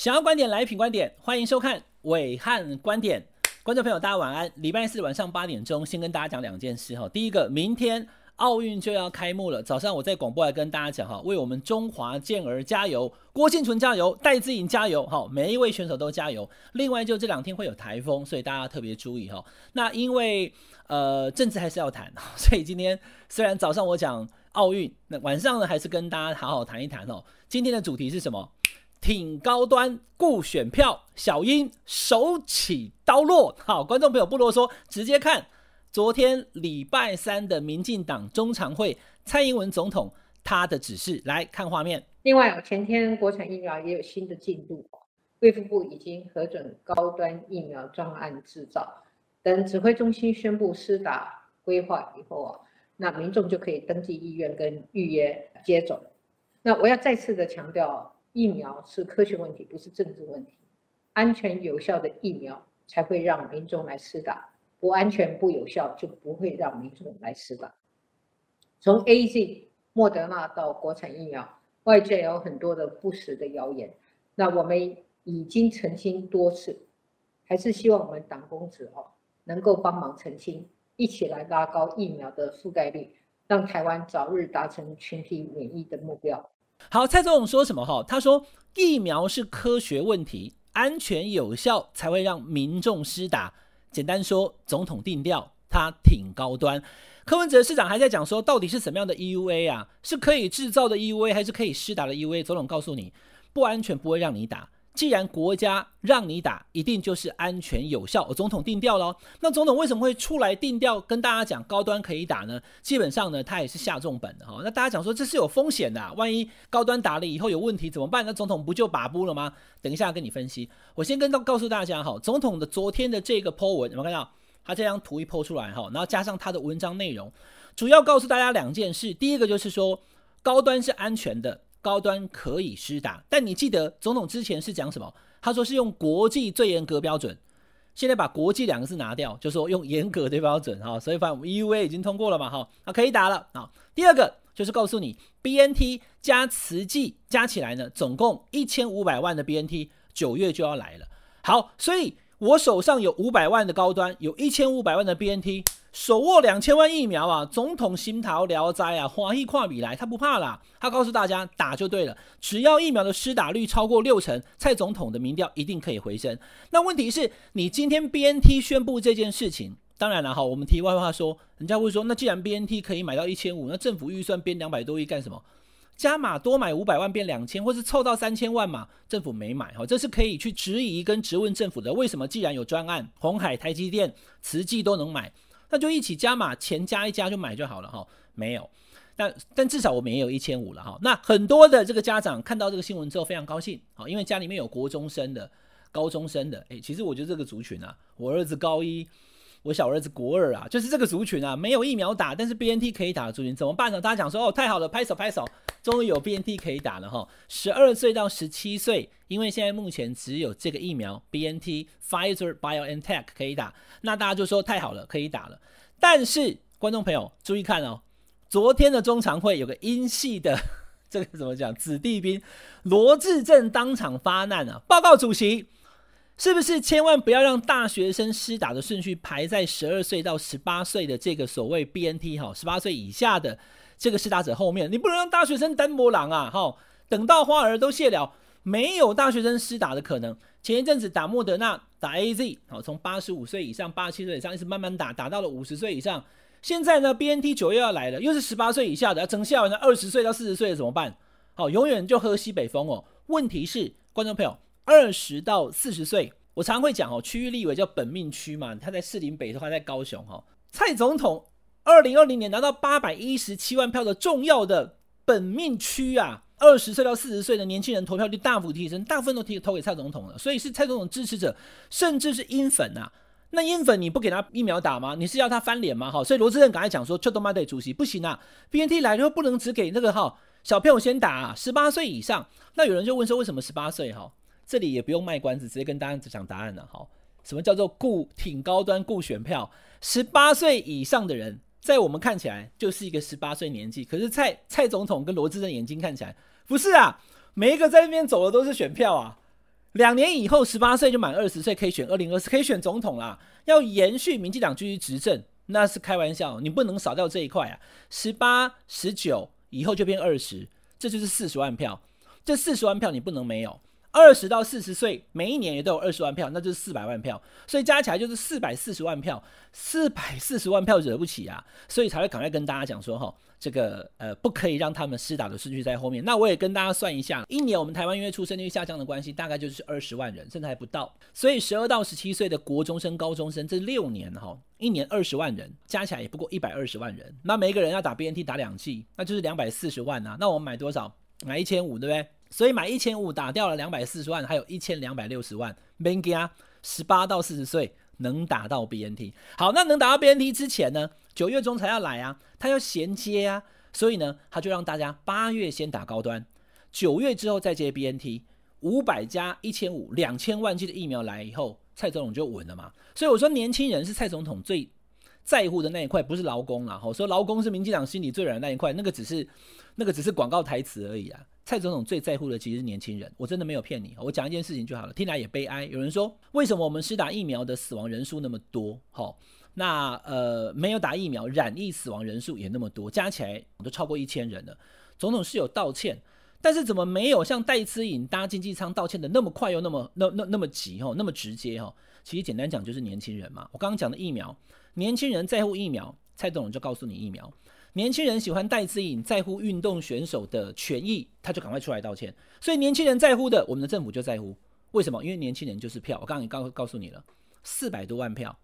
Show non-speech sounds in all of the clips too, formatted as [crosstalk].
想要观点来品观点，欢迎收看伟汉观点。观众朋友，大家晚安。礼拜四晚上八点钟，先跟大家讲两件事哈。第一个，明天奥运就要开幕了，早上我在广播来跟大家讲哈，为我们中华健儿加油，郭婞淳加油，戴资颖加油，哈，每一位选手都加油。另外，就这两天会有台风，所以大家特别注意哈。那因为呃政治还是要谈，[laughs] 所以今天虽然早上我讲奥运，那晚上呢还是跟大家好好谈一谈哦。今天的主题是什么？挺高端顾选票，小英手起刀落。好，观众朋友不啰嗦，直接看昨天礼拜三的民进党中常会，蔡英文总统他的指示，来看画面。另外，前天国产疫苗也有新的进度，卫福部已经核准高端疫苗专案制造，等指挥中心宣布施打规划以后啊，那民众就可以登记意愿跟预约接种。那我要再次的强调。疫苗是科学问题，不是政治问题。安全有效的疫苗才会让民众来施打，不安全不有效就不会让民众来施打。从 AZ、莫德纳到国产疫苗，外界有很多的不实的谣言。那我们已经澄清多次，还是希望我们党公职哦能够帮忙澄清，一起来拉高疫苗的覆盖率，让台湾早日达成群体免疫的目标。好，蔡总统说什么？哈，他说疫苗是科学问题，安全有效才会让民众施打。简单说，总统定调，他挺高端。柯文哲市长还在讲说，到底是什么样的 EUA 啊？是可以制造的 EUA，还是可以施打的 EUA？总统告诉你，不安全不会让你打。既然国家让你打，一定就是安全有效。我总统定调了，那总统为什么会出来定调，跟大家讲高端可以打呢？基本上呢，他也是下重本的哈。那大家讲说这是有风险的，万一高端打了以后有问题怎么办？那总统不就把不了吗？等一下跟你分析。我先跟到告诉大家哈，总统的昨天的这个 po 文有没有看到？他这张图一 po 出来哈，然后加上他的文章内容，主要告诉大家两件事。第一个就是说，高端是安全的。高端可以施打，但你记得总统之前是讲什么？他说是用国际最严格标准，现在把国际两个字拿掉，就说用严格的标准哈。所以反正 EUA 已经通过了嘛哈，那可以打了啊。第二个就是告诉你，BNT 加慈济加起来呢，总共一千五百万的 BNT，九月就要来了。好，所以我手上有五百万的高端，有一千五百万的 BNT。手握两千万疫苗啊，总统心头聊斋啊，华裔跨米来，他不怕啦。他告诉大家打就对了，只要疫苗的施打率超过六成，蔡总统的民调一定可以回升。那问题是你今天 BNT 宣布这件事情，当然了哈，我们题外话说，人家会说，那既然 BNT 可以买到一千五，那政府预算编两百多亿干什么？加码多买五百万变两千，或是凑到三千万嘛？政府没买哈，这是可以去质疑跟质问政府的。为什么既然有专案，红海、台积电、慈济都能买？那就一起加码，钱加一加就买就好了哈。没有，但但至少我们也有一千五了哈。那很多的这个家长看到这个新闻之后非常高兴，好，因为家里面有国中生的、高中生的。诶，其实我觉得这个族群啊，我儿子高一。我小儿子国二啊，就是这个族群啊，没有疫苗打，但是 BNT 可以打的族群怎么办呢？大家讲说哦，太好了，拍手拍手，终于有 BNT 可以打了哈。十二岁到十七岁，因为现在目前只有这个疫苗 BNT Pfizer BioNTech 可以打，那大家就说太好了，可以打了。但是观众朋友注意看哦，昨天的中常会有个英系的 [laughs] 这个怎么讲子弟兵罗志正当场发难啊，报告主席。是不是千万不要让大学生施打的顺序排在十二岁到十八岁的这个所谓 BNT 哈，十八岁以下的这个施打者后面？你不能让大学生单磨狼啊！哈，等到花儿都谢了，没有大学生施打的可能。前一阵子打莫德纳、打 AZ，好，从八十五岁以上、八十七岁以上一直慢慢打，打到了五十岁以上。现在呢，BNT 九月要来了，又是十八岁以下的，要整下完了二十岁到四十岁的怎么办？好，永远就喝西北风哦。问题是，观众朋友。二十到四十岁，我常会讲哦，区域立委叫本命区嘛，他在士林北，他在高雄哈。蔡总统二零二零年拿到八百一十七万票的重要的本命区啊，二十岁到四十岁的年轻人投票率大幅提升，大部分都提投给蔡总统了，所以是蔡总统支持者，甚至是英粉啊。那英粉你不给他疫苗打吗？你是要他翻脸吗？哈，所以罗致政刚才讲说，就都麦得主席不行啊，BNT 来了不能只给那个哈小朋友先打啊，十八岁以上。那有人就问说，为什么十八岁哈？这里也不用卖关子，直接跟大家讲答案了哈。什么叫做顾挺高端顾选票？十八岁以上的人，在我们看起来就是一个十八岁年纪，可是蔡蔡总统跟罗致政眼睛看起来不是啊，每一个在那边走的都是选票啊。两年以后十八岁就满二十岁，可以选二零二四，可以选总统啦。要延续民进党继续执政，那是开玩笑，你不能少掉这一块啊。十八、十九以后就变二十，这就是四十万票，这四十万票你不能没有。二十到四十岁，每一年也都有二十万票，那就是四百万票，所以加起来就是四百四十万票，四百四十万票惹不起啊，所以才会赶快跟大家讲说，哈，这个呃不可以让他们施打的顺序在后面。那我也跟大家算一下，一年我们台湾因为出生率下降的关系，大概就是二十万人，甚至还不到。所以十二到十七岁的国中生、高中生这六年哈，一年二十万人，加起来也不过一百二十万人。那每一个人要打 BNT 打两剂，那就是两百四十万啊。那我们买多少？买一千五，对不对？所以买一千五打掉了两百四十万，还有一千两百六十万。Benga 十八到四十岁能打到 BNT。好，那能打到 BNT 之前呢？九月中才要来啊，他要衔接啊，所以呢，他就让大家八月先打高端，九月之后再接 BNT。五百加一千五，两千万剂的疫苗来以后，蔡总统就稳了嘛。所以我说，年轻人是蔡总统最在乎的那一块，不是劳工啦。我说劳工是民进党心里最软的那一块，那个只是那个只是广告台词而已啊。蔡总统最在乎的其实是年轻人，我真的没有骗你，我讲一件事情就好了。听来也悲哀，有人说为什么我们施打疫苗的死亡人数那么多？好，那呃没有打疫苗染疫死亡人数也那么多，加起来都超过一千人了。总统是有道歉，但是怎么没有像戴资颖搭经济舱道歉的那么快又那么那那那么急哈，那么直接哈？其实简单讲就是年轻人嘛。我刚刚讲的疫苗，年轻人在乎疫苗，蔡总统就告诉你疫苗。年轻人喜欢戴资颖，在乎运动选手的权益，他就赶快出来道歉。所以年轻人在乎的，我们的政府就在乎。为什么？因为年轻人就是票。我刚刚也告告诉你了，四百多万票，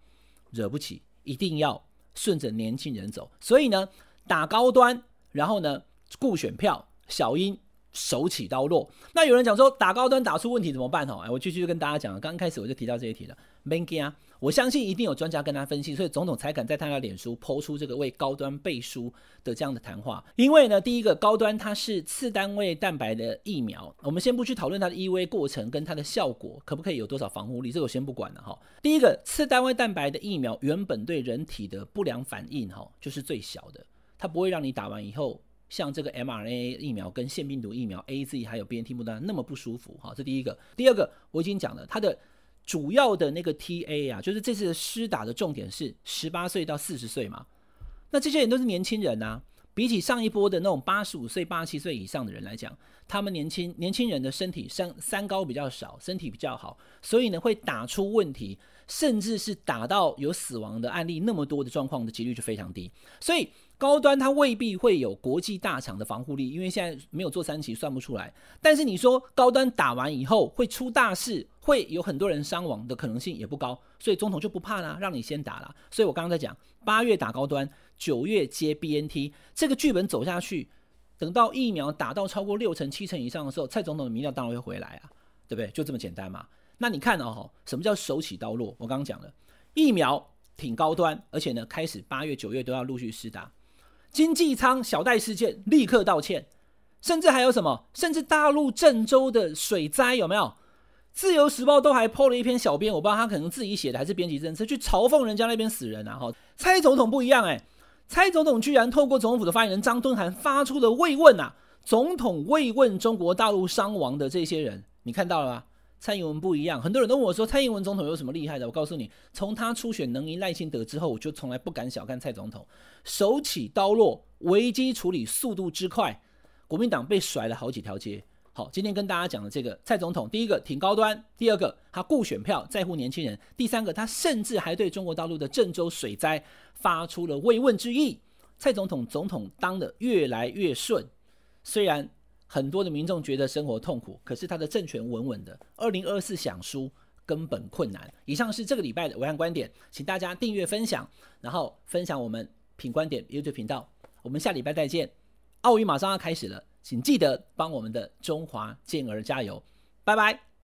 惹不起，一定要顺着年轻人走。所以呢，打高端，然后呢，顾选票，小英手起刀落。那有人讲说，打高端打出问题怎么办？哈，哎，我继续跟大家讲，刚开始我就提到这一题了。我相信一定有专家跟他分析，所以总统才敢在他的脸书抛出这个为高端背书的这样的谈话。因为呢，第一个高端它是次单位蛋白的疫苗，我们先不去讨论它的 EUA 过程跟它的效果可不可以有多少防护力，这个我先不管了哈。第一个次单位蛋白的疫苗原本对人体的不良反应哈就是最小的，它不会让你打完以后像这个 mRNA 疫苗跟腺病毒疫苗 AZ 还有 BNT 莫德纳那么不舒服哈。这第一个，第二个我已经讲了它的。主要的那个 TA 啊，就是这次的施打的重点是十八岁到四十岁嘛，那这些人都是年轻人啊，比起上一波的那种八十五岁、八十七岁以上的人来讲，他们年轻年轻人的身体三三高比较少，身体比较好，所以呢会打出问题，甚至是打到有死亡的案例那么多的状况的几率就非常低，所以。高端它未必会有国际大厂的防护力，因为现在没有做三期算不出来。但是你说高端打完以后会出大事，会有很多人伤亡的可能性也不高，所以总统就不怕啦，让你先打啦。所以我刚刚在讲，八月打高端，九月接 BNT，这个剧本走下去，等到疫苗打到超过六成、七成以上的时候，蔡总统的民调当然会回来啊，对不对？就这么简单嘛。那你看哦，什么叫手起刀落？我刚刚讲了，疫苗挺高端，而且呢，开始八月、九月都要陆续施打。经济舱小贷事件立刻道歉，甚至还有什么？甚至大陆郑州的水灾有没有？自由时报都还 po 了一篇小编，我不知道他可能自己写的还是编辑政策去嘲讽人家那边死人啊！哈，蔡总统不一样哎、蔡总统居然透过总统府的发言人张敦涵发出了慰问啊，总统慰问中国大陆伤亡的这些人，你看到了吗？蔡英文不一样，很多人都问我说：“蔡英文总统有什么厉害的？”我告诉你，从他初选能赢赖清德之后，我就从来不敢小看蔡总统，手起刀落，危机处理速度之快，国民党被甩了好几条街。好，今天跟大家讲的这个蔡总统，第一个挺高端，第二个他顾选票，在乎年轻人，第三个他甚至还对中国大陆的郑州水灾发出了慰问之意。蔡总统总统当得越来越顺，虽然。很多的民众觉得生活痛苦，可是他的政权稳稳的。二零二四想输根本困难。以上是这个礼拜的文案观点，请大家订阅分享，然后分享我们品观点 YouTube 频道。我们下礼拜再见。奥运马上要开始了，请记得帮我们的中华健儿加油，拜拜。